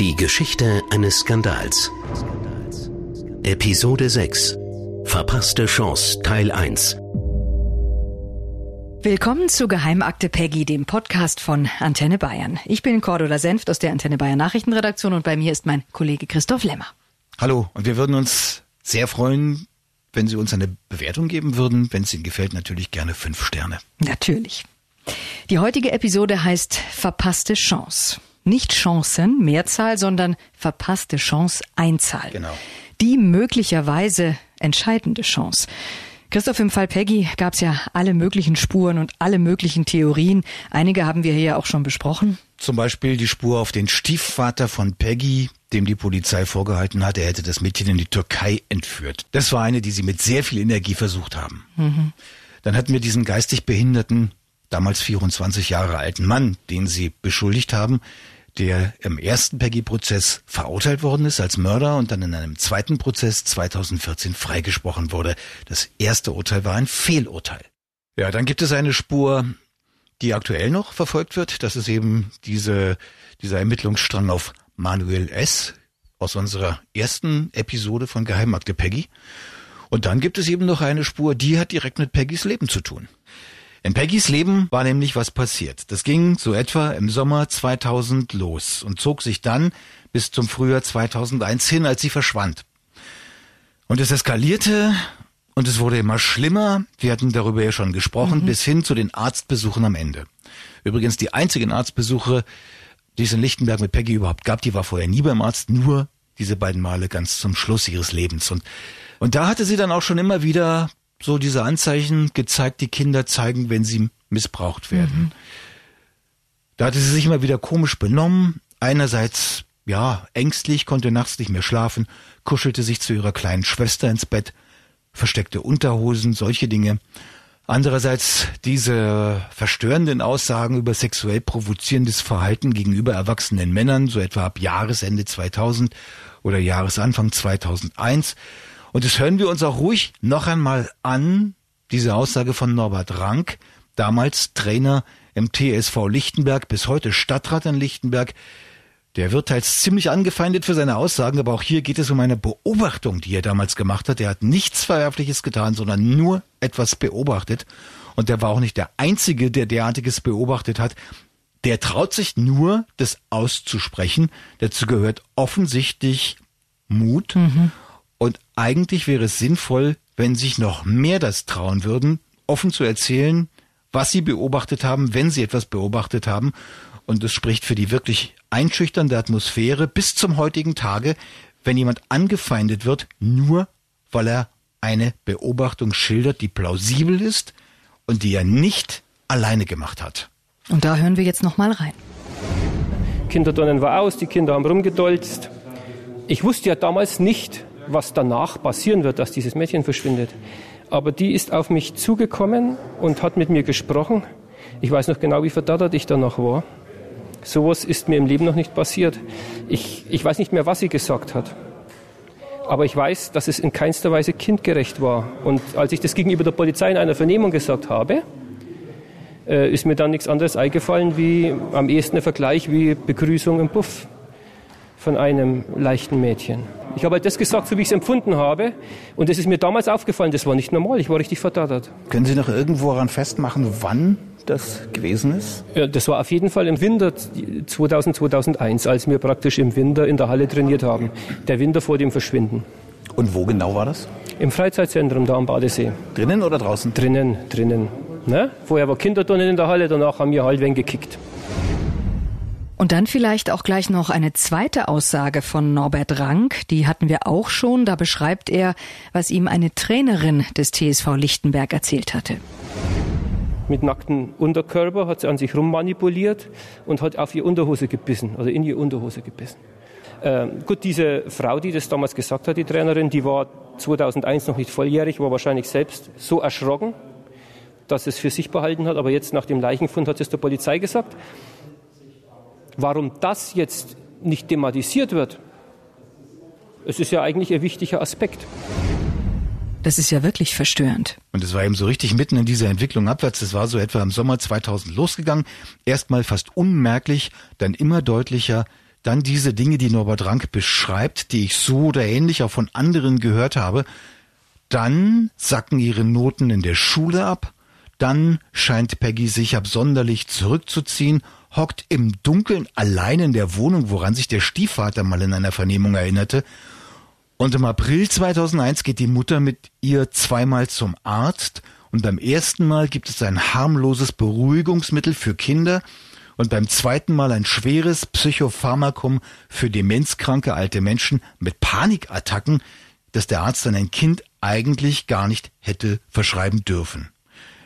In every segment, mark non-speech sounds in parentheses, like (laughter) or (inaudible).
Die Geschichte eines Skandals. Episode 6. Verpasste Chance Teil 1. Willkommen zu Geheimakte Peggy, dem Podcast von Antenne Bayern. Ich bin Cordula Senft aus der Antenne Bayern Nachrichtenredaktion und bei mir ist mein Kollege Christoph Lemmer. Hallo, und wir würden uns sehr freuen, wenn Sie uns eine Bewertung geben würden. Wenn es Ihnen gefällt, natürlich gerne fünf Sterne. Natürlich. Die heutige Episode heißt Verpasste Chance. Nicht Chancen, Mehrzahl, sondern verpasste Chance, Einzahl. Genau. Die möglicherweise entscheidende Chance. Christoph, im Fall Peggy gab es ja alle möglichen Spuren und alle möglichen Theorien. Einige haben wir hier ja auch schon besprochen. Zum Beispiel die Spur auf den Stiefvater von Peggy, dem die Polizei vorgehalten hat, er hätte das Mädchen in die Türkei entführt. Das war eine, die sie mit sehr viel Energie versucht haben. Mhm. Dann hatten wir diesen geistig behinderten damals 24 Jahre alten Mann, den sie beschuldigt haben, der im ersten Peggy-Prozess verurteilt worden ist als Mörder und dann in einem zweiten Prozess 2014 freigesprochen wurde. Das erste Urteil war ein Fehlurteil. Ja, dann gibt es eine Spur, die aktuell noch verfolgt wird. Das ist eben diese, dieser Ermittlungsstrang auf Manuel S. aus unserer ersten Episode von Geheimakte Peggy. Und dann gibt es eben noch eine Spur, die hat direkt mit Peggys Leben zu tun. In Peggys Leben war nämlich was passiert. Das ging so etwa im Sommer 2000 los und zog sich dann bis zum Frühjahr 2001 hin, als sie verschwand. Und es eskalierte und es wurde immer schlimmer. Wir hatten darüber ja schon gesprochen, mhm. bis hin zu den Arztbesuchen am Ende. Übrigens die einzigen Arztbesuche, die es in Lichtenberg mit Peggy überhaupt gab, die war vorher nie beim Arzt, nur diese beiden Male ganz zum Schluss ihres Lebens. Und, und da hatte sie dann auch schon immer wieder so diese Anzeichen gezeigt, die Kinder zeigen, wenn sie missbraucht werden. Mhm. Da hatte sie sich immer wieder komisch benommen. Einerseits, ja, ängstlich, konnte nachts nicht mehr schlafen, kuschelte sich zu ihrer kleinen Schwester ins Bett, versteckte Unterhosen, solche Dinge. Andererseits diese verstörenden Aussagen über sexuell provozierendes Verhalten gegenüber erwachsenen Männern, so etwa ab Jahresende 2000 oder Jahresanfang 2001. Und das hören wir uns auch ruhig noch einmal an, diese Aussage von Norbert Rank, damals Trainer im TSV Lichtenberg, bis heute Stadtrat in Lichtenberg. Der wird teils ziemlich angefeindet für seine Aussagen, aber auch hier geht es um eine Beobachtung, die er damals gemacht hat. Er hat nichts Verwerfliches getan, sondern nur etwas beobachtet. Und der war auch nicht der Einzige, der derartiges beobachtet hat. Der traut sich nur, das auszusprechen. Dazu gehört offensichtlich Mut. Mhm. Und eigentlich wäre es sinnvoll, wenn sich noch mehr das trauen würden, offen zu erzählen, was sie beobachtet haben, wenn sie etwas beobachtet haben. Und es spricht für die wirklich einschüchternde Atmosphäre bis zum heutigen Tage, wenn jemand angefeindet wird, nur weil er eine Beobachtung schildert, die plausibel ist und die er nicht alleine gemacht hat. Und da hören wir jetzt noch mal rein. Kinderdonnen war aus, die Kinder haben rumgedolzt. Ich wusste ja damals nicht, was danach passieren wird, dass dieses Mädchen verschwindet. Aber die ist auf mich zugekommen und hat mit mir gesprochen. Ich weiß noch genau, wie verdattert ich danach war. Sowas ist mir im Leben noch nicht passiert. Ich, ich weiß nicht mehr, was sie gesagt hat. Aber ich weiß, dass es in keinster Weise kindgerecht war. Und als ich das gegenüber der Polizei in einer Vernehmung gesagt habe, äh, ist mir dann nichts anderes eingefallen wie am ehesten ein Vergleich wie Begrüßung im Puff von einem leichten Mädchen. Ich habe halt das gesagt, so wie ich es empfunden habe. Und das ist mir damals aufgefallen, das war nicht normal, ich war richtig verdattert. Können Sie noch irgendwo daran festmachen, wann das gewesen ist? Ja, das war auf jeden Fall im Winter 2000, 2001, als wir praktisch im Winter in der Halle trainiert haben. Der Winter vor dem Verschwinden. Und wo genau war das? Im Freizeitzentrum da am Badesee. Drinnen oder draußen? Drinnen, drinnen. Ne? Vorher war Kinderturnen in der Halle, danach haben wir halt wen gekickt. Und dann vielleicht auch gleich noch eine zweite Aussage von Norbert Rank, die hatten wir auch schon. Da beschreibt er, was ihm eine Trainerin des TSV Lichtenberg erzählt hatte. Mit nacktem Unterkörper hat sie an sich rummanipuliert und hat auf ihr Unterhose gebissen, also in ihr Unterhose gebissen. Äh, gut, diese Frau, die das damals gesagt hat, die Trainerin, die war 2001 noch nicht volljährig, war wahrscheinlich selbst so erschrocken, dass es für sich behalten hat. Aber jetzt nach dem Leichenfund hat es der Polizei gesagt. Warum das jetzt nicht thematisiert wird, es ist ja eigentlich ein wichtiger Aspekt. Das ist ja wirklich verstörend. Und es war eben so richtig mitten in dieser Entwicklung abwärts. Das war so etwa im Sommer 2000 losgegangen. Erstmal fast unmerklich, dann immer deutlicher. Dann diese Dinge, die Norbert Rank beschreibt, die ich so oder ähnlich auch von anderen gehört habe. Dann sacken ihre Noten in der Schule ab. Dann scheint Peggy sich absonderlich zurückzuziehen, hockt im Dunkeln allein in der Wohnung, woran sich der Stiefvater mal in einer Vernehmung erinnerte, und im April 2001 geht die Mutter mit ihr zweimal zum Arzt. Und beim ersten Mal gibt es ein harmloses Beruhigungsmittel für Kinder. Und beim zweiten Mal ein schweres Psychopharmakum für demenzkranke alte Menschen mit Panikattacken, das der Arzt an ein Kind eigentlich gar nicht hätte verschreiben dürfen.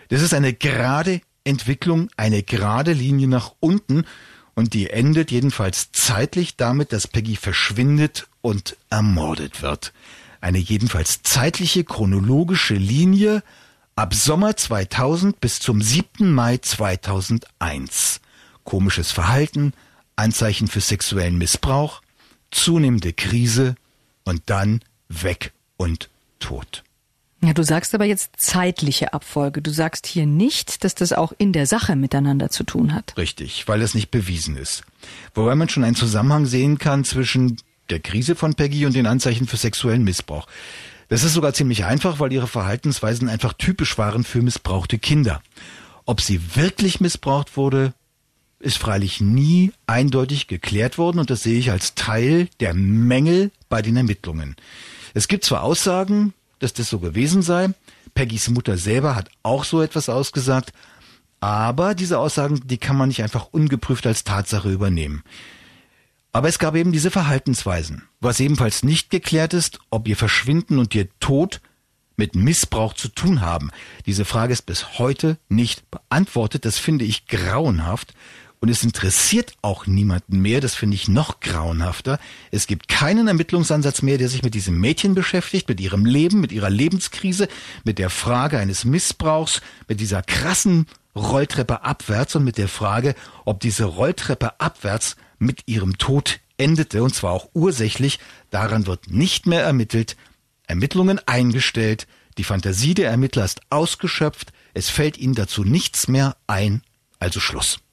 Das ist eine gerade Entwicklung, eine gerade Linie nach unten und die endet jedenfalls zeitlich damit, dass Peggy verschwindet und ermordet wird. Eine jedenfalls zeitliche chronologische Linie ab Sommer 2000 bis zum 7. Mai 2001. Komisches Verhalten, Anzeichen für sexuellen Missbrauch, zunehmende Krise und dann weg und tot. Ja, du sagst aber jetzt zeitliche Abfolge. Du sagst hier nicht, dass das auch in der Sache miteinander zu tun hat. Richtig, weil das nicht bewiesen ist. Wobei man schon einen Zusammenhang sehen kann zwischen der Krise von Peggy und den Anzeichen für sexuellen Missbrauch. Das ist sogar ziemlich einfach, weil ihre Verhaltensweisen einfach typisch waren für missbrauchte Kinder. Ob sie wirklich missbraucht wurde, ist freilich nie eindeutig geklärt worden und das sehe ich als Teil der Mängel bei den Ermittlungen. Es gibt zwar Aussagen, dass das so gewesen sei. Peggys Mutter selber hat auch so etwas ausgesagt. Aber diese Aussagen, die kann man nicht einfach ungeprüft als Tatsache übernehmen. Aber es gab eben diese Verhaltensweisen. Was ebenfalls nicht geklärt ist, ob ihr Verschwinden und ihr Tod mit Missbrauch zu tun haben. Diese Frage ist bis heute nicht beantwortet. Das finde ich grauenhaft. Und es interessiert auch niemanden mehr, das finde ich noch grauenhafter. Es gibt keinen Ermittlungsansatz mehr, der sich mit diesem Mädchen beschäftigt, mit ihrem Leben, mit ihrer Lebenskrise, mit der Frage eines Missbrauchs, mit dieser krassen Rolltreppe abwärts und mit der Frage, ob diese Rolltreppe abwärts mit ihrem Tod endete, und zwar auch ursächlich. Daran wird nicht mehr ermittelt, Ermittlungen eingestellt, die Fantasie der Ermittler ist ausgeschöpft, es fällt ihnen dazu nichts mehr ein, also Schluss.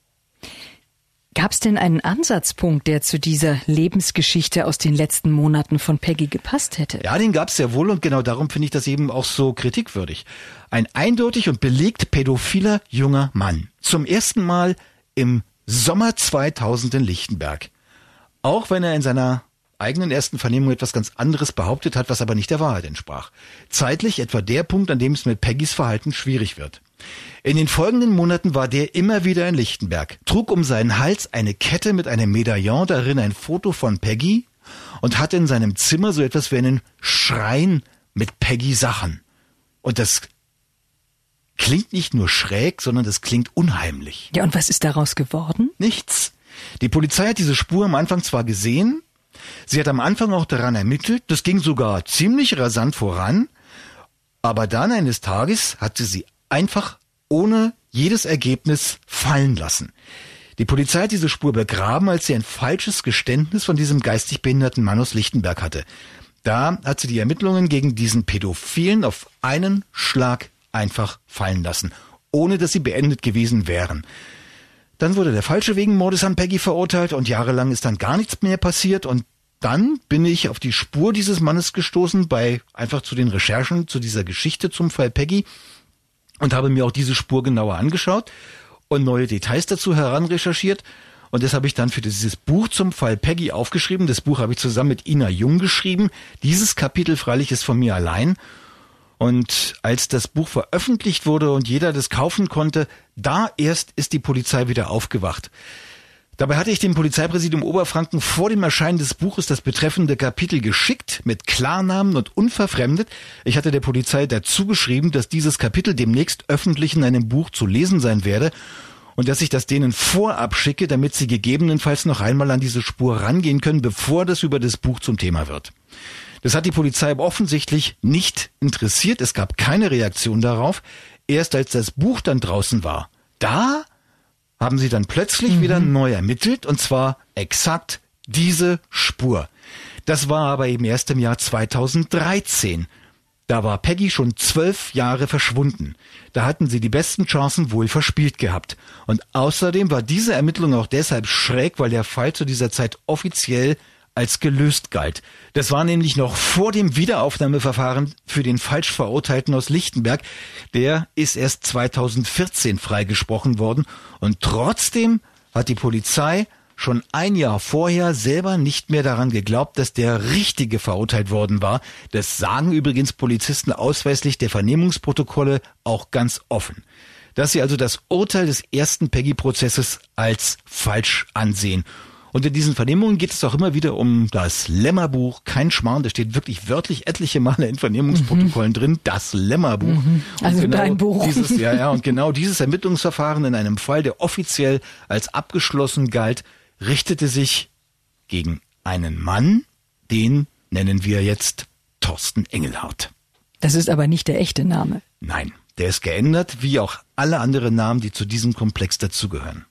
Gab es denn einen Ansatzpunkt, der zu dieser Lebensgeschichte aus den letzten Monaten von Peggy gepasst hätte? Ja, den gab es sehr wohl und genau darum finde ich das eben auch so kritikwürdig. Ein eindeutig und belegt pädophiler junger Mann. Zum ersten Mal im Sommer 2000 in Lichtenberg. Auch wenn er in seiner eigenen ersten Vernehmung etwas ganz anderes behauptet hat, was aber nicht der Wahrheit entsprach. Zeitlich etwa der Punkt, an dem es mit Peggys Verhalten schwierig wird. In den folgenden Monaten war der immer wieder in Lichtenberg, trug um seinen Hals eine Kette mit einem Medaillon, darin ein Foto von Peggy und hatte in seinem Zimmer so etwas wie einen Schrein mit Peggy Sachen. Und das klingt nicht nur schräg, sondern das klingt unheimlich. Ja, und was ist daraus geworden? Nichts. Die Polizei hat diese Spur am Anfang zwar gesehen, sie hat am Anfang auch daran ermittelt, das ging sogar ziemlich rasant voran, aber dann eines Tages hatte sie einfach ohne jedes Ergebnis fallen lassen. Die Polizei hat diese Spur begraben, als sie ein falsches Geständnis von diesem geistig behinderten Mann aus Lichtenberg hatte. Da hat sie die Ermittlungen gegen diesen Pädophilen auf einen Schlag einfach fallen lassen, ohne dass sie beendet gewesen wären. Dann wurde der Falsche wegen Mordes an Peggy verurteilt und jahrelang ist dann gar nichts mehr passiert und dann bin ich auf die Spur dieses Mannes gestoßen bei einfach zu den Recherchen zu dieser Geschichte zum Fall Peggy und habe mir auch diese Spur genauer angeschaut und neue Details dazu heranrecherchiert. Und das habe ich dann für dieses Buch zum Fall Peggy aufgeschrieben. Das Buch habe ich zusammen mit Ina Jung geschrieben. Dieses Kapitel freilich ist von mir allein. Und als das Buch veröffentlicht wurde und jeder das kaufen konnte, da erst ist die Polizei wieder aufgewacht. Dabei hatte ich dem Polizeipräsidium Oberfranken vor dem Erscheinen des Buches das betreffende Kapitel geschickt, mit Klarnamen und unverfremdet. Ich hatte der Polizei dazu geschrieben, dass dieses Kapitel demnächst öffentlich in einem Buch zu lesen sein werde. und dass ich das denen vorab schicke, damit sie gegebenenfalls noch einmal an diese Spur rangehen können, bevor das über das Buch zum Thema wird. Das hat die Polizei offensichtlich nicht interessiert. Es gab keine Reaktion darauf. Erst als das Buch dann draußen war, da haben sie dann plötzlich mhm. wieder neu ermittelt und zwar exakt diese Spur. Das war aber eben erst im Jahr 2013. Da war Peggy schon zwölf Jahre verschwunden. Da hatten sie die besten Chancen wohl verspielt gehabt. Und außerdem war diese Ermittlung auch deshalb schräg, weil der Fall zu dieser Zeit offiziell als gelöst galt. Das war nämlich noch vor dem Wiederaufnahmeverfahren für den falsch Verurteilten aus Lichtenberg. Der ist erst 2014 freigesprochen worden und trotzdem hat die Polizei schon ein Jahr vorher selber nicht mehr daran geglaubt, dass der Richtige verurteilt worden war. Das sagen übrigens Polizisten ausweislich der Vernehmungsprotokolle auch ganz offen. Dass sie also das Urteil des ersten Peggy-Prozesses als falsch ansehen. Und in diesen Vernehmungen geht es auch immer wieder um das Lämmerbuch. Kein Schmarrn, da steht wirklich wörtlich etliche Male in Vernehmungsprotokollen mhm. drin, das Lämmerbuch. Mhm. Also genau dein Buch. Dieses, ja, ja, und (laughs) genau dieses Ermittlungsverfahren in einem Fall, der offiziell als abgeschlossen galt, richtete sich gegen einen Mann, den nennen wir jetzt Thorsten Engelhardt. Das ist aber nicht der echte Name. Nein, der ist geändert, wie auch alle anderen Namen, die zu diesem Komplex dazugehören.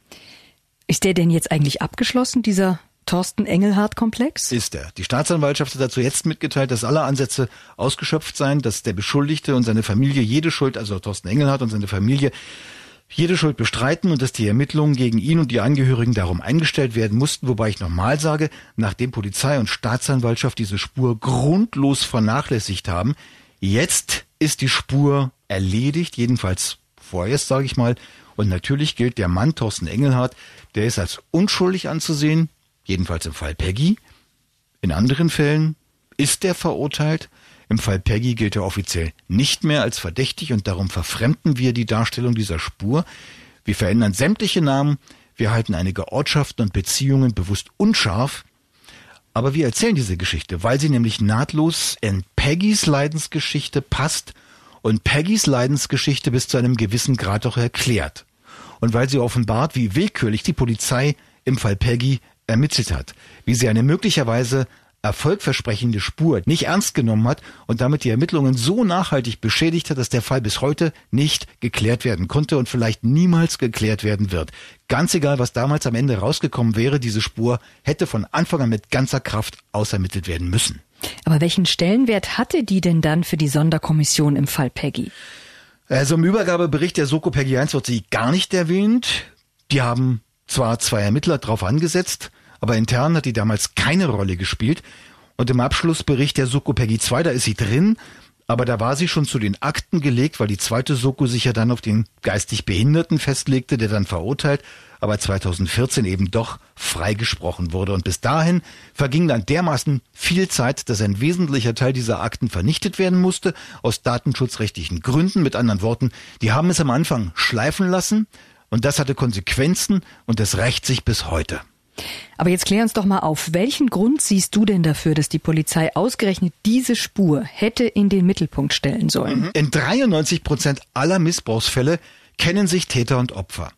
Ist der denn jetzt eigentlich abgeschlossen, dieser Thorsten Engelhardt-Komplex? Ist er. Die Staatsanwaltschaft hat dazu jetzt mitgeteilt, dass alle Ansätze ausgeschöpft seien, dass der Beschuldigte und seine Familie jede Schuld, also Thorsten Engelhardt und seine Familie, jede Schuld bestreiten und dass die Ermittlungen gegen ihn und die Angehörigen darum eingestellt werden mussten, wobei ich nochmal sage, nachdem Polizei und Staatsanwaltschaft diese Spur grundlos vernachlässigt haben, jetzt ist die Spur erledigt, jedenfalls vorerst, sage ich mal, und natürlich gilt der Mann Thorsten Engelhardt, der ist als unschuldig anzusehen, jedenfalls im Fall Peggy. In anderen Fällen ist er verurteilt. Im Fall Peggy gilt er offiziell nicht mehr als verdächtig und darum verfremden wir die Darstellung dieser Spur. Wir verändern sämtliche Namen, wir halten einige Ortschaften und Beziehungen bewusst unscharf, aber wir erzählen diese Geschichte, weil sie nämlich nahtlos in Peggys Leidensgeschichte passt und Peggys Leidensgeschichte bis zu einem gewissen Grad auch erklärt und weil sie offenbart, wie willkürlich die Polizei im Fall Peggy ermittelt hat, wie sie eine möglicherweise erfolgversprechende Spur nicht ernst genommen hat und damit die Ermittlungen so nachhaltig beschädigt hat, dass der Fall bis heute nicht geklärt werden konnte und vielleicht niemals geklärt werden wird. Ganz egal, was damals am Ende rausgekommen wäre, diese Spur hätte von Anfang an mit ganzer Kraft ausermittelt werden müssen. Aber welchen Stellenwert hatte die denn dann für die Sonderkommission im Fall Peggy? Also im Übergabebericht der Soko Peggy 1 wird sie gar nicht erwähnt. Die haben zwar zwei Ermittler drauf angesetzt, aber intern hat die damals keine Rolle gespielt. Und im Abschlussbericht der Soko Peggy 2, da ist sie drin, aber da war sie schon zu den Akten gelegt, weil die zweite Soko sich ja dann auf den geistig Behinderten festlegte, der dann verurteilt aber 2014 eben doch freigesprochen wurde. Und bis dahin verging dann dermaßen viel Zeit, dass ein wesentlicher Teil dieser Akten vernichtet werden musste, aus datenschutzrechtlichen Gründen. Mit anderen Worten, die haben es am Anfang schleifen lassen und das hatte Konsequenzen und das rächt sich bis heute. Aber jetzt klär uns doch mal auf, welchen Grund siehst du denn dafür, dass die Polizei ausgerechnet diese Spur hätte in den Mittelpunkt stellen sollen? Mhm. In 93 Prozent aller Missbrauchsfälle kennen sich Täter und Opfer.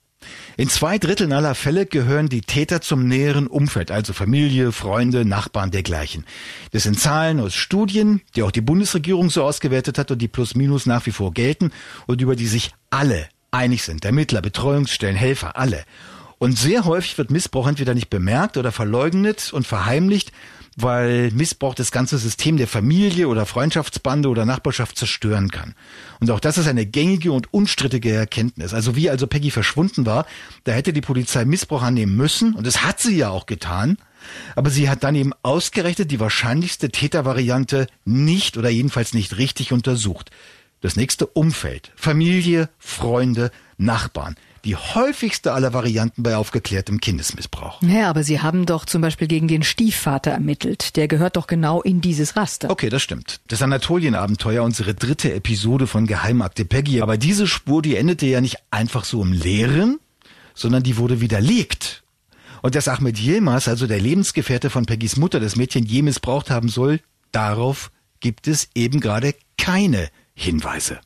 In zwei Dritteln aller Fälle gehören die Täter zum näheren Umfeld, also Familie, Freunde, Nachbarn dergleichen. Das sind Zahlen aus Studien, die auch die Bundesregierung so ausgewertet hat und die plus minus nach wie vor gelten und über die sich alle einig sind. Ermittler, Betreuungsstellen, Helfer, alle. Und sehr häufig wird Missbrauch entweder nicht bemerkt oder verleugnet und verheimlicht, weil Missbrauch das ganze System der Familie oder Freundschaftsbande oder Nachbarschaft zerstören kann. Und auch das ist eine gängige und unstrittige Erkenntnis. Also wie also Peggy verschwunden war, da hätte die Polizei Missbrauch annehmen müssen und das hat sie ja auch getan. Aber sie hat dann eben ausgerechnet die wahrscheinlichste Tätervariante nicht oder jedenfalls nicht richtig untersucht. Das nächste Umfeld. Familie, Freunde, Nachbarn die häufigste aller Varianten bei aufgeklärtem Kindesmissbrauch. Ja, aber Sie haben doch zum Beispiel gegen den Stiefvater ermittelt. Der gehört doch genau in dieses Raster. Okay, das stimmt. Das Anatolienabenteuer, unsere dritte Episode von Geheimakte Peggy. Aber diese Spur, die endete ja nicht einfach so im Leeren, sondern die wurde widerlegt. Und dass Ahmed Yilmaz, also der Lebensgefährte von Peggys Mutter, das Mädchen je missbraucht haben soll, darauf gibt es eben gerade keine Hinweise.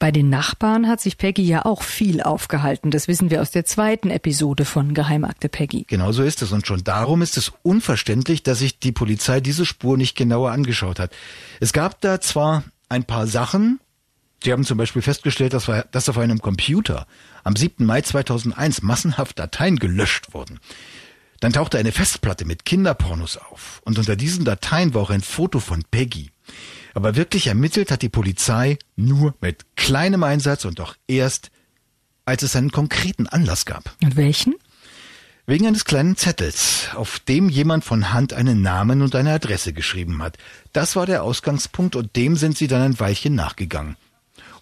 Bei den Nachbarn hat sich Peggy ja auch viel aufgehalten. Das wissen wir aus der zweiten Episode von Geheimakte Peggy. Genau so ist es. Und schon darum ist es unverständlich, dass sich die Polizei diese Spur nicht genauer angeschaut hat. Es gab da zwar ein paar Sachen, Sie haben zum Beispiel festgestellt, dass, dass auf einem Computer am 7. Mai 2001 massenhaft Dateien gelöscht wurden. Dann tauchte eine Festplatte mit Kinderpornos auf. Und unter diesen Dateien war auch ein Foto von Peggy. Aber wirklich ermittelt hat die Polizei nur mit kleinem Einsatz und auch erst, als es einen konkreten Anlass gab. Und welchen? Wegen eines kleinen Zettels, auf dem jemand von Hand einen Namen und eine Adresse geschrieben hat. Das war der Ausgangspunkt und dem sind sie dann ein Weilchen nachgegangen.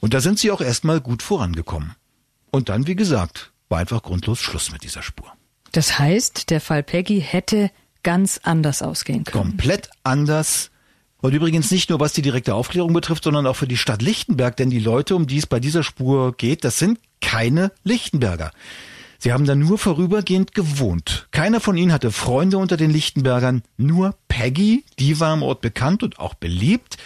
Und da sind sie auch erstmal gut vorangekommen. Und dann, wie gesagt, war einfach grundlos Schluss mit dieser Spur. Das heißt, der Fall Peggy hätte ganz anders ausgehen können. Komplett anders. Und übrigens nicht nur was die direkte Aufklärung betrifft, sondern auch für die Stadt Lichtenberg, denn die Leute, um die es bei dieser Spur geht, das sind keine Lichtenberger. Sie haben da nur vorübergehend gewohnt. Keiner von ihnen hatte Freunde unter den Lichtenbergern, nur Peggy, die war im Ort bekannt und auch beliebt.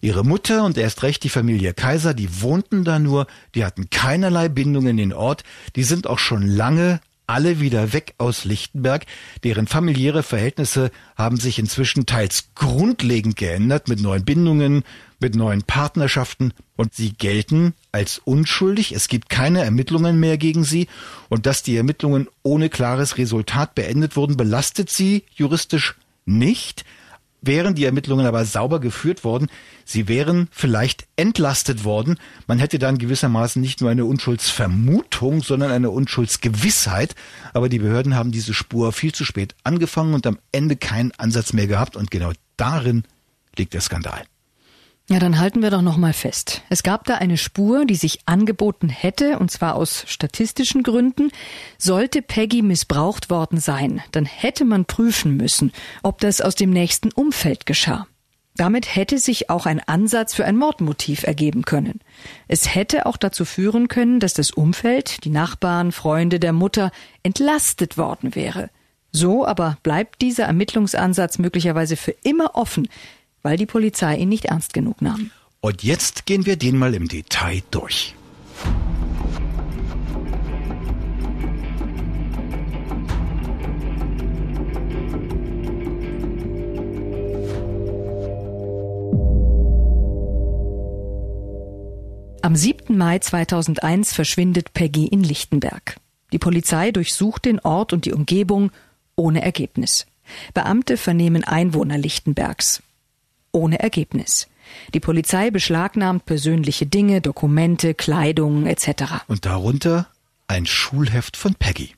Ihre Mutter und erst recht die Familie Kaiser, die wohnten da nur, die hatten keinerlei Bindung in den Ort, die sind auch schon lange alle wieder weg aus Lichtenberg. Deren familiäre Verhältnisse haben sich inzwischen teils grundlegend geändert mit neuen Bindungen, mit neuen Partnerschaften und sie gelten als unschuldig. Es gibt keine Ermittlungen mehr gegen sie und dass die Ermittlungen ohne klares Resultat beendet wurden, belastet sie juristisch nicht. Wären die Ermittlungen aber sauber geführt worden, sie wären vielleicht entlastet worden. Man hätte dann gewissermaßen nicht nur eine Unschuldsvermutung, sondern eine Unschuldsgewissheit. Aber die Behörden haben diese Spur viel zu spät angefangen und am Ende keinen Ansatz mehr gehabt. Und genau darin liegt der Skandal. Ja, dann halten wir doch noch mal fest. Es gab da eine Spur, die sich angeboten hätte, und zwar aus statistischen Gründen. Sollte Peggy missbraucht worden sein, dann hätte man prüfen müssen, ob das aus dem nächsten Umfeld geschah. Damit hätte sich auch ein Ansatz für ein Mordmotiv ergeben können. Es hätte auch dazu führen können, dass das Umfeld, die Nachbarn, Freunde der Mutter entlastet worden wäre. So aber bleibt dieser Ermittlungsansatz möglicherweise für immer offen, weil die Polizei ihn nicht ernst genug nahm. Und jetzt gehen wir den mal im Detail durch. Am 7. Mai 2001 verschwindet Peggy in Lichtenberg. Die Polizei durchsucht den Ort und die Umgebung ohne Ergebnis. Beamte vernehmen Einwohner Lichtenbergs ohne Ergebnis. Die Polizei beschlagnahmt persönliche Dinge, Dokumente, Kleidung etc. Und darunter ein Schulheft von Peggy.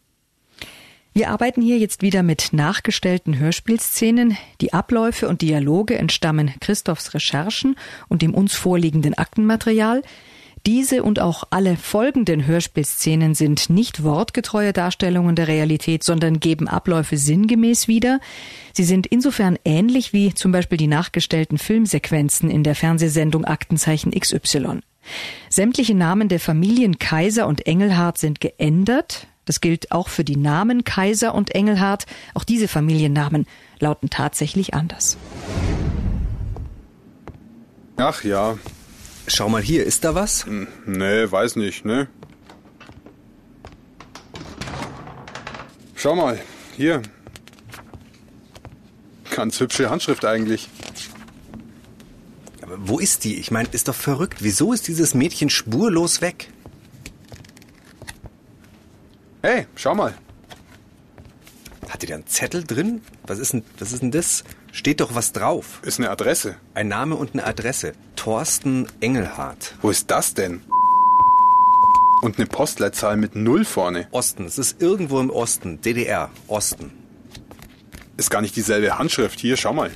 Wir arbeiten hier jetzt wieder mit nachgestellten Hörspielszenen. Die Abläufe und Dialoge entstammen Christophs Recherchen und dem uns vorliegenden Aktenmaterial. Diese und auch alle folgenden Hörspielszenen sind nicht wortgetreue Darstellungen der Realität, sondern geben Abläufe sinngemäß wieder. Sie sind insofern ähnlich wie zum Beispiel die nachgestellten Filmsequenzen in der Fernsehsendung Aktenzeichen XY. Sämtliche Namen der Familien Kaiser und Engelhardt sind geändert. Das gilt auch für die Namen Kaiser und Engelhardt. Auch diese Familiennamen lauten tatsächlich anders. Ach ja, Schau mal hier, ist da was? Hm, nee, weiß nicht, ne? Schau mal, hier. Ganz hübsche Handschrift eigentlich. Aber wo ist die? Ich meine, ist doch verrückt. Wieso ist dieses Mädchen spurlos weg? Hey, schau mal. Hat die da einen Zettel drin? Was ist denn, was ist denn das? Steht doch was drauf. Ist eine Adresse. Ein Name und eine Adresse. Thorsten Engelhardt. Wo ist das denn? Und eine Postleitzahl mit Null vorne. Osten. Es ist irgendwo im Osten. DDR. Osten. Ist gar nicht dieselbe Handschrift. Hier, schau mal.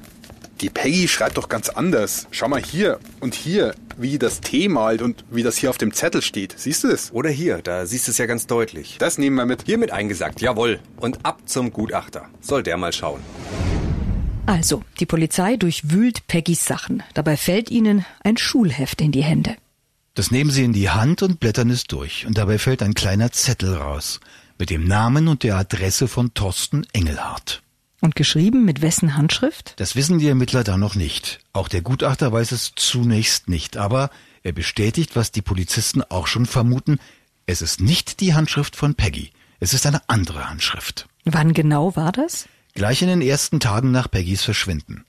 Die Peggy schreibt doch ganz anders. Schau mal hier und hier, wie das T malt und wie das hier auf dem Zettel steht. Siehst du das? Oder hier, da siehst du es ja ganz deutlich. Das nehmen wir mit. Hiermit eingesagt, jawohl. Und ab zum Gutachter. Soll der mal schauen. Also, die Polizei durchwühlt Peggys Sachen. Dabei fällt ihnen ein Schulheft in die Hände. Das nehmen sie in die Hand und blättern es durch. Und dabei fällt ein kleiner Zettel raus. Mit dem Namen und der Adresse von Thorsten Engelhardt. Und geschrieben mit wessen Handschrift? Das wissen die Ermittler da noch nicht. Auch der Gutachter weiß es zunächst nicht. Aber Er bestätigt, was die Polizisten auch schon vermuten. Es ist nicht die Handschrift von Peggy. Es ist eine andere Handschrift. Wann genau war das? Gleich in den ersten Tagen nach Peggys Verschwinden.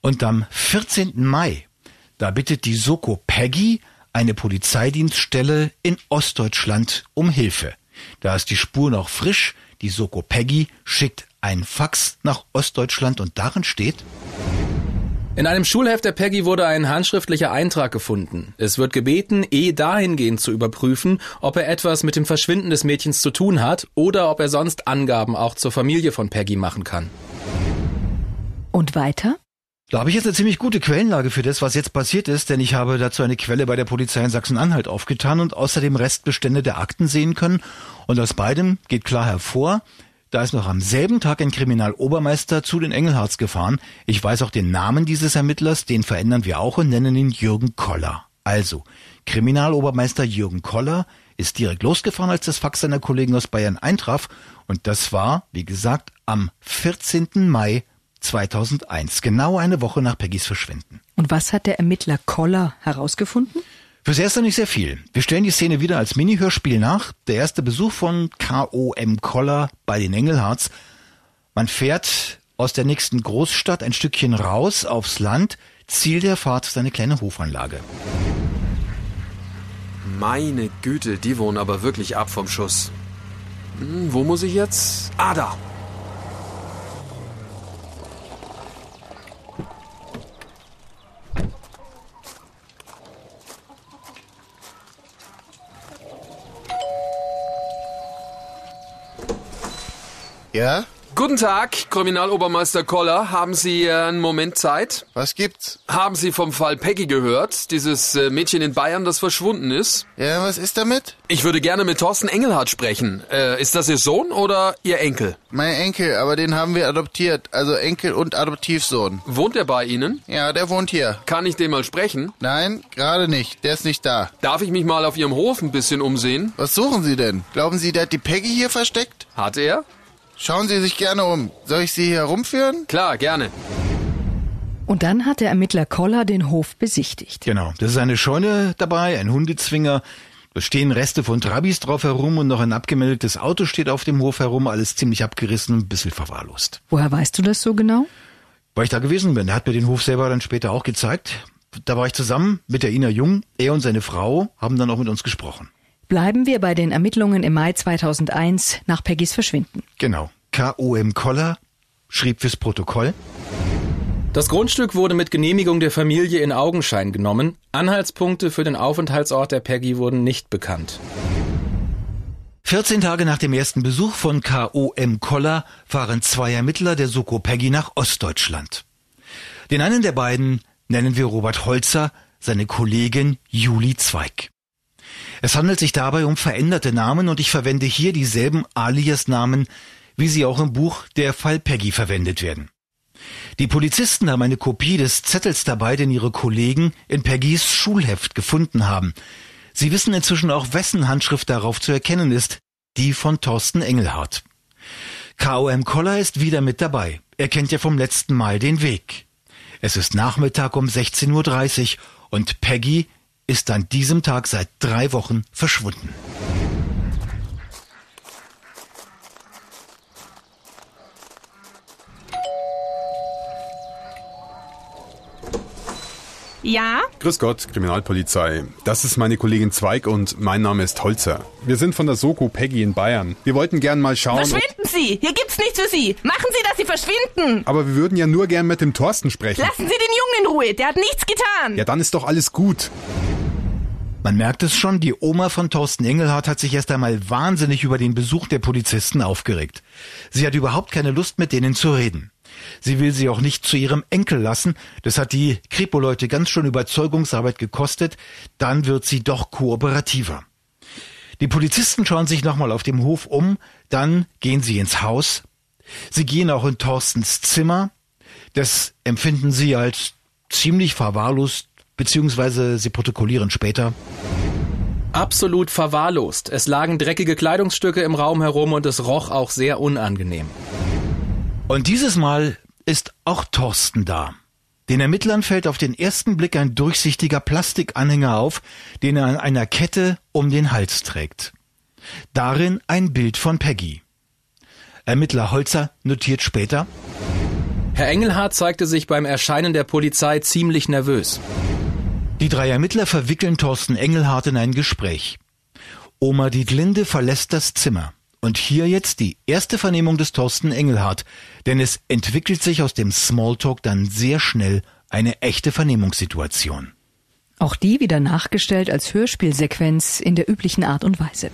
Und am 14. Mai, da bittet die Soko Peggy eine Polizeidienststelle in Ostdeutschland um Hilfe. Da ist die Spur noch frisch. Die Soko Peggy schickt ein Fax nach Ostdeutschland und darin steht, in einem Schulheft der Peggy wurde ein handschriftlicher Eintrag gefunden. Es wird gebeten, E dahingehend zu überprüfen, ob er etwas mit dem Verschwinden des Mädchens zu tun hat oder ob er sonst Angaben auch zur Familie von Peggy machen kann. Und weiter? Da habe ich jetzt eine ziemlich gute Quellenlage für das, was jetzt passiert ist, denn ich habe dazu eine Quelle bei der Polizei in Sachsen-Anhalt aufgetan und außerdem Restbestände der Akten sehen können. Und aus beidem geht klar hervor, da ist noch am selben Tag ein Kriminalobermeister zu den Engelhards gefahren. Ich weiß auch den Namen dieses Ermittlers, den verändern wir auch und nennen ihn Jürgen Koller. Also, Kriminalobermeister Jürgen Koller ist direkt losgefahren, als das Fax seiner Kollegen aus Bayern eintraf. Und das war, wie gesagt, am 14. Mai 2001, genau eine Woche nach Peggys Verschwinden. Und was hat der Ermittler Koller herausgefunden? Fürs Erste nicht sehr viel. Wir stellen die Szene wieder als Mini-Hörspiel nach. Der erste Besuch von K.O.M. Koller bei den Engelhards. Man fährt aus der nächsten Großstadt ein Stückchen raus aufs Land. Ziel der Fahrt seine kleine Hofanlage. Meine Güte, die wohnen aber wirklich ab vom Schuss. Hm, wo muss ich jetzt? Ah, da. Ja? Guten Tag, Kriminalobermeister Koller. Haben Sie äh, einen Moment Zeit? Was gibt's? Haben Sie vom Fall Peggy gehört? Dieses äh, Mädchen in Bayern, das verschwunden ist? Ja, was ist damit? Ich würde gerne mit Thorsten Engelhardt sprechen. Äh, ist das Ihr Sohn oder Ihr Enkel? Mein Enkel, aber den haben wir adoptiert. Also Enkel und Adoptivsohn. Wohnt er bei Ihnen? Ja, der wohnt hier. Kann ich den mal sprechen? Nein, gerade nicht. Der ist nicht da. Darf ich mich mal auf Ihrem Hof ein bisschen umsehen? Was suchen Sie denn? Glauben Sie, der hat die Peggy hier versteckt? Hat er? Schauen Sie sich gerne um. Soll ich Sie hier herumführen? Klar, gerne. Und dann hat der Ermittler Koller den Hof besichtigt. Genau. Das ist eine Scheune dabei, ein Hundezwinger. Da stehen Reste von Trabis drauf herum und noch ein abgemeldetes Auto steht auf dem Hof herum. Alles ziemlich abgerissen, ein bisschen verwahrlost. Woher weißt du das so genau? Weil ich da gewesen bin. Er hat mir den Hof selber dann später auch gezeigt. Da war ich zusammen mit der Ina Jung. Er und seine Frau haben dann auch mit uns gesprochen. Bleiben wir bei den Ermittlungen im Mai 2001 nach Peggys Verschwinden. Genau. K.O.M. Koller schrieb fürs Protokoll. Das Grundstück wurde mit Genehmigung der Familie in Augenschein genommen. Anhaltspunkte für den Aufenthaltsort der Peggy wurden nicht bekannt. 14 Tage nach dem ersten Besuch von K.O.M. Koller fahren zwei Ermittler der Soko Peggy nach Ostdeutschland. Den einen der beiden nennen wir Robert Holzer, seine Kollegin Julie Zweig. Es handelt sich dabei um veränderte Namen und ich verwende hier dieselben Alias-Namen, wie sie auch im Buch Der Fall Peggy verwendet werden. Die Polizisten haben eine Kopie des Zettels dabei, den ihre Kollegen in Peggys Schulheft gefunden haben. Sie wissen inzwischen auch, wessen Handschrift darauf zu erkennen ist, die von Thorsten Engelhardt. K.O.M. Koller ist wieder mit dabei. Er kennt ja vom letzten Mal den Weg. Es ist Nachmittag um 16.30 Uhr und Peggy ist an diesem Tag seit drei Wochen verschwunden. Ja? Grüß Gott, Kriminalpolizei. Das ist meine Kollegin Zweig und mein Name ist Holzer. Wir sind von der Soko Peggy in Bayern. Wir wollten gern mal schauen. Verschwinden Sie! Hier gibt's nichts für Sie! Machen Sie, dass Sie verschwinden! Aber wir würden ja nur gern mit dem Thorsten sprechen. Lassen Sie den Jungen in Ruhe! Der hat nichts getan! Ja, dann ist doch alles gut. Man merkt es schon, die Oma von Thorsten Engelhardt hat sich erst einmal wahnsinnig über den Besuch der Polizisten aufgeregt. Sie hat überhaupt keine Lust, mit denen zu reden. Sie will sie auch nicht zu ihrem Enkel lassen. Das hat die Kripo-Leute ganz schön Überzeugungsarbeit gekostet. Dann wird sie doch kooperativer. Die Polizisten schauen sich nochmal auf dem Hof um, dann gehen sie ins Haus. Sie gehen auch in Thorstens Zimmer. Das empfinden sie als ziemlich verwahrlost, beziehungsweise sie protokollieren später. Absolut verwahrlost. Es lagen dreckige Kleidungsstücke im Raum herum und es roch auch sehr unangenehm. Und dieses Mal ist auch Thorsten da. Den Ermittlern fällt auf den ersten Blick ein durchsichtiger Plastikanhänger auf, den er an einer Kette um den Hals trägt. Darin ein Bild von Peggy. Ermittler Holzer notiert später, Herr Engelhardt zeigte sich beim Erscheinen der Polizei ziemlich nervös. Die drei Ermittler verwickeln Thorsten Engelhardt in ein Gespräch. Oma Dietlinde verlässt das Zimmer. Und hier jetzt die erste Vernehmung des Thorsten Engelhardt, denn es entwickelt sich aus dem Smalltalk dann sehr schnell eine echte Vernehmungssituation. Auch die wieder nachgestellt als Hörspielsequenz in der üblichen Art und Weise.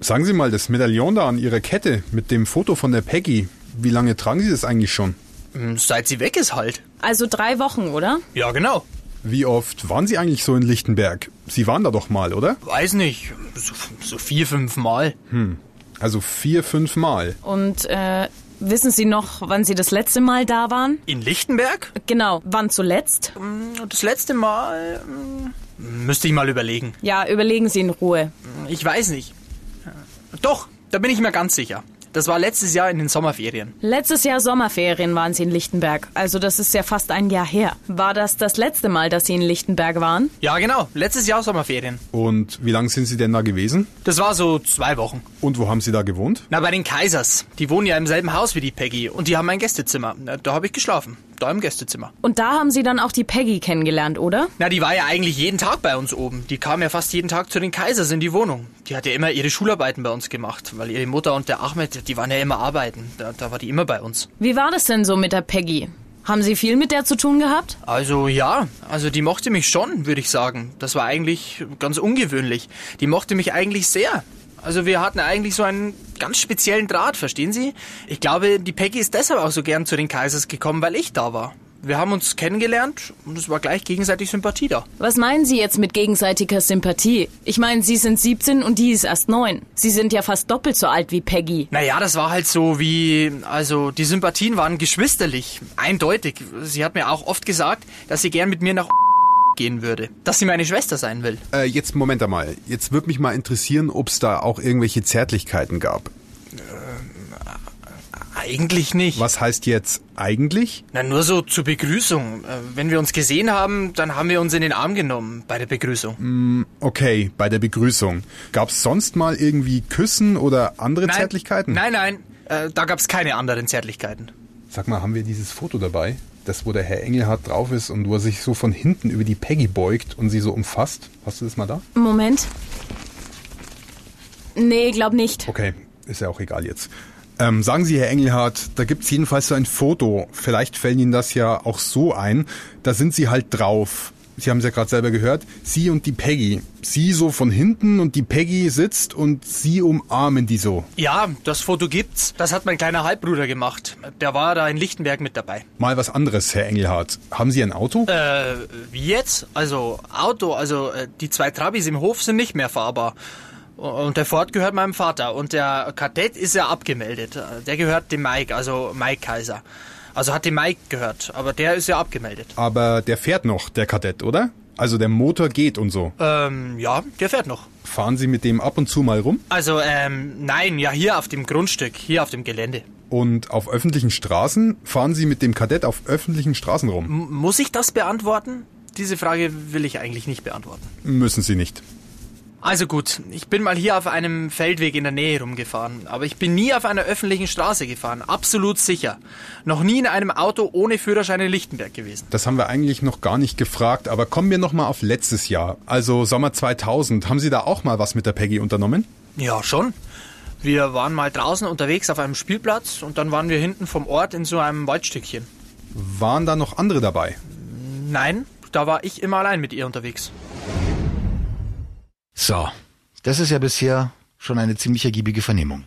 Sagen Sie mal, das Medaillon da an Ihrer Kette mit dem Foto von der Peggy, wie lange tragen Sie das eigentlich schon? Hm, Seit sie weg ist halt. Also drei Wochen, oder? Ja, genau. Wie oft waren Sie eigentlich so in Lichtenberg? Sie waren da doch mal, oder? Weiß nicht. So, so vier, fünf Mal. Hm. Also vier, fünf Mal. Und äh, wissen Sie noch, wann Sie das letzte Mal da waren? In Lichtenberg? Genau, wann zuletzt? Hm, Das letzte Mal. hm, Müsste ich mal überlegen. Ja, überlegen Sie in Ruhe. Ich weiß nicht. Doch, da bin ich mir ganz sicher. Das war letztes Jahr in den Sommerferien. Letztes Jahr Sommerferien waren Sie in Lichtenberg. Also das ist ja fast ein Jahr her. War das das letzte Mal, dass Sie in Lichtenberg waren? Ja, genau. Letztes Jahr Sommerferien. Und wie lange sind Sie denn da gewesen? Das war so zwei Wochen. Und wo haben Sie da gewohnt? Na, bei den Kaisers. Die wohnen ja im selben Haus wie die Peggy. Und die haben ein Gästezimmer. Na, Da habe ich geschlafen. Da im Gästezimmer. Und da haben Sie dann auch die Peggy kennengelernt, oder? Na, die war ja eigentlich jeden Tag bei uns oben. Die kam ja fast jeden Tag zu den Kaisers in die Wohnung. Die hat ja immer ihre Schularbeiten bei uns gemacht, weil ihre Mutter und der Ahmed, die waren ja immer arbeiten. Da, da war die immer bei uns. Wie war das denn so mit der Peggy? Haben Sie viel mit der zu tun gehabt? Also ja, also die mochte mich schon, würde ich sagen. Das war eigentlich ganz ungewöhnlich. Die mochte mich eigentlich sehr. Also wir hatten eigentlich so einen ganz speziellen Draht, verstehen Sie? Ich glaube, die Peggy ist deshalb auch so gern zu den Kaisers gekommen, weil ich da war. Wir haben uns kennengelernt und es war gleich gegenseitig Sympathie da. Was meinen Sie jetzt mit gegenseitiger Sympathie? Ich meine, Sie sind 17 und die ist erst 9. Sie sind ja fast doppelt so alt wie Peggy. Naja, das war halt so wie, also die Sympathien waren geschwisterlich, eindeutig. Sie hat mir auch oft gesagt, dass sie gern mit mir nach gehen würde, dass sie meine Schwester sein will. Äh, jetzt Moment einmal. Jetzt würde mich mal interessieren, ob es da auch irgendwelche Zärtlichkeiten gab. Eigentlich nicht. Was heißt jetzt eigentlich? Na, nur so zur Begrüßung. Äh, Wenn wir uns gesehen haben, dann haben wir uns in den Arm genommen bei der Begrüßung. Hm, okay, bei der Begrüßung. Gab es sonst mal irgendwie Küssen oder andere Nein. Zärtlichkeiten? Nein, nein, äh, da gab's keine anderen Zärtlichkeiten. Sag mal, haben wir dieses Foto dabei? Das, wo der Herr Engelhardt drauf ist und wo er sich so von hinten über die Peggy beugt und sie so umfasst. Hast du das mal da? Moment. Nee, glaub nicht. Okay, ist ja auch egal jetzt. Ähm, sagen Sie, Herr Engelhardt, da gibt's jedenfalls so ein Foto. Vielleicht fällt Ihnen das ja auch so ein. Da sind Sie halt drauf. Sie haben es ja gerade selber gehört. Sie und die Peggy. Sie so von hinten und die Peggy sitzt und Sie umarmen die so. Ja, das Foto gibt's. Das hat mein kleiner Halbbruder gemacht. Der war da in Lichtenberg mit dabei. Mal was anderes, Herr Engelhardt. Haben Sie ein Auto? Äh, wie jetzt? Also, Auto, also äh, die zwei Trabis im Hof sind nicht mehr fahrbar. Und der Ford gehört meinem Vater. Und der Kadett ist ja abgemeldet. Der gehört dem Mike, also Mike Kaiser. Also hat dem Mike gehört, aber der ist ja abgemeldet. Aber der fährt noch, der Kadett, oder? Also der Motor geht und so. Ähm, ja, der fährt noch. Fahren Sie mit dem ab und zu mal rum? Also, ähm, nein, ja, hier auf dem Grundstück, hier auf dem Gelände. Und auf öffentlichen Straßen? Fahren Sie mit dem Kadett auf öffentlichen Straßen rum? M muss ich das beantworten? Diese Frage will ich eigentlich nicht beantworten. Müssen Sie nicht. Also gut, ich bin mal hier auf einem Feldweg in der Nähe rumgefahren, aber ich bin nie auf einer öffentlichen Straße gefahren, absolut sicher. Noch nie in einem Auto ohne Führerschein in Lichtenberg gewesen. Das haben wir eigentlich noch gar nicht gefragt, aber kommen wir noch mal auf letztes Jahr, also Sommer 2000. Haben Sie da auch mal was mit der Peggy unternommen? Ja, schon. Wir waren mal draußen unterwegs auf einem Spielplatz und dann waren wir hinten vom Ort in so einem Waldstückchen. Waren da noch andere dabei? Nein, da war ich immer allein mit ihr unterwegs. So, das ist ja bisher schon eine ziemlich ergiebige Vernehmung.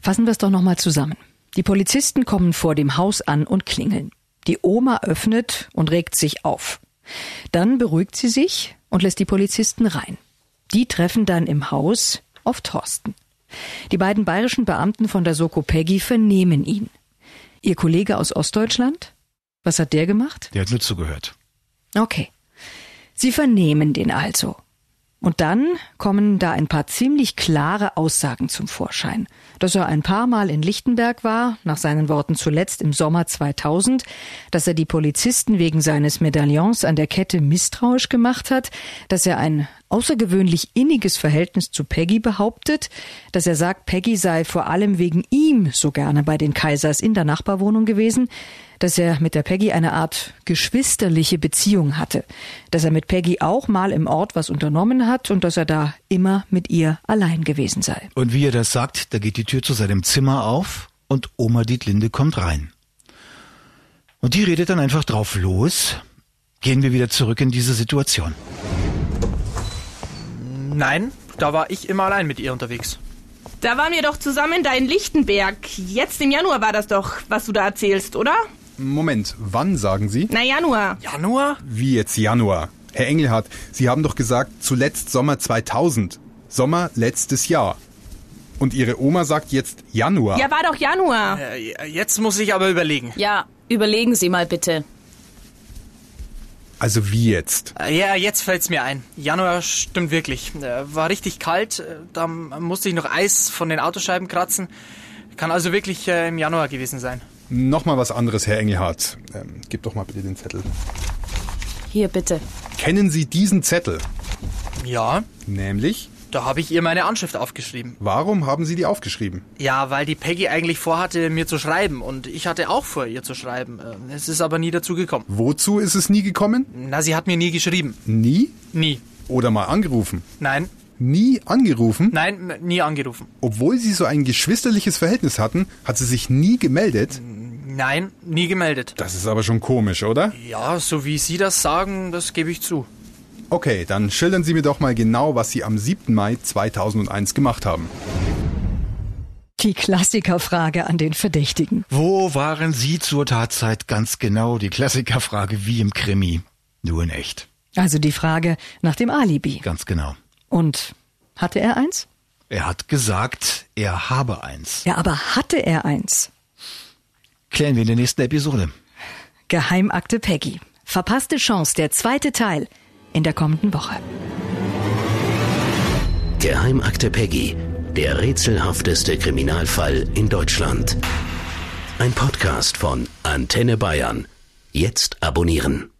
Fassen wir es doch nochmal zusammen. Die Polizisten kommen vor dem Haus an und klingeln. Die Oma öffnet und regt sich auf. Dann beruhigt sie sich und lässt die Polizisten rein. Die treffen dann im Haus auf Thorsten. Die beiden bayerischen Beamten von der Soko Peggy vernehmen ihn. Ihr Kollege aus Ostdeutschland? Was hat der gemacht? Der hat nur zugehört. Okay. Sie vernehmen den also. Und dann kommen da ein paar ziemlich klare Aussagen zum Vorschein. Dass er ein paar Mal in Lichtenberg war, nach seinen Worten zuletzt im Sommer 2000, dass er die Polizisten wegen seines Medaillons an der Kette misstrauisch gemacht hat, dass er ein außergewöhnlich inniges Verhältnis zu Peggy behauptet, dass er sagt, Peggy sei vor allem wegen ihm so gerne bei den Kaisers in der Nachbarwohnung gewesen, dass er mit der Peggy eine Art geschwisterliche Beziehung hatte, dass er mit Peggy auch mal im Ort was unternommen hat und dass er da immer mit ihr allein gewesen sei. Und wie er das sagt, da geht die Tür zu seinem Zimmer auf und Oma Dietlinde kommt rein. Und die redet dann einfach drauf los. Gehen wir wieder zurück in diese Situation. Nein, da war ich immer allein mit ihr unterwegs. Da waren wir doch zusammen da in Lichtenberg. Jetzt im Januar war das doch, was du da erzählst, oder? Moment, wann sagen Sie? Na, Januar. Januar? Wie jetzt Januar? Herr Engelhardt, Sie haben doch gesagt, zuletzt Sommer 2000. Sommer letztes Jahr. Und Ihre Oma sagt jetzt Januar. Ja, war doch Januar. Äh, jetzt muss ich aber überlegen. Ja, überlegen Sie mal bitte. Also wie jetzt? Äh, Ja, jetzt fällt's mir ein. Januar stimmt wirklich. Äh, War richtig kalt, äh, da musste ich noch Eis von den Autoscheiben kratzen. Kann also wirklich im Januar gewesen sein. Nochmal was anderes, Herr Engelhardt. Ähm, gib doch mal bitte den Zettel. Hier bitte. Kennen Sie diesen Zettel? Ja, Nämlich, da habe ich ihr meine Anschrift aufgeschrieben. warum haben Sie die aufgeschrieben? Ja, weil die Peggy eigentlich vorhatte, mir zu schreiben. Und ich hatte auch vor, ihr zu schreiben. Äh, Es ist aber nie dazu gekommen. Wozu ist es nie gekommen? Na, sie hat mir nie geschrieben. Nie? Nie. Oder mal angerufen? Nein. Nie angerufen? Nein, nie angerufen. Obwohl Sie so ein geschwisterliches Verhältnis hatten, hat sie sich nie gemeldet? Nein, nie gemeldet. Das ist aber schon komisch, oder? Ja, so wie Sie das sagen, das gebe ich zu. Okay, dann schildern Sie mir doch mal genau, was Sie am 7. Mai 2001 gemacht haben. Die Klassikerfrage an den Verdächtigen. Wo waren Sie zur Tatzeit ganz genau? Die Klassikerfrage wie im Krimi. Nur in echt. Also die Frage nach dem Alibi. Ganz genau. Und hatte er eins? Er hat gesagt, er habe eins. Ja, aber hatte er eins? Klären wir in der nächsten Episode. Geheimakte Peggy. Verpasste Chance, der zweite Teil in der kommenden Woche. Geheimakte Peggy. Der rätselhafteste Kriminalfall in Deutschland. Ein Podcast von Antenne Bayern. Jetzt abonnieren.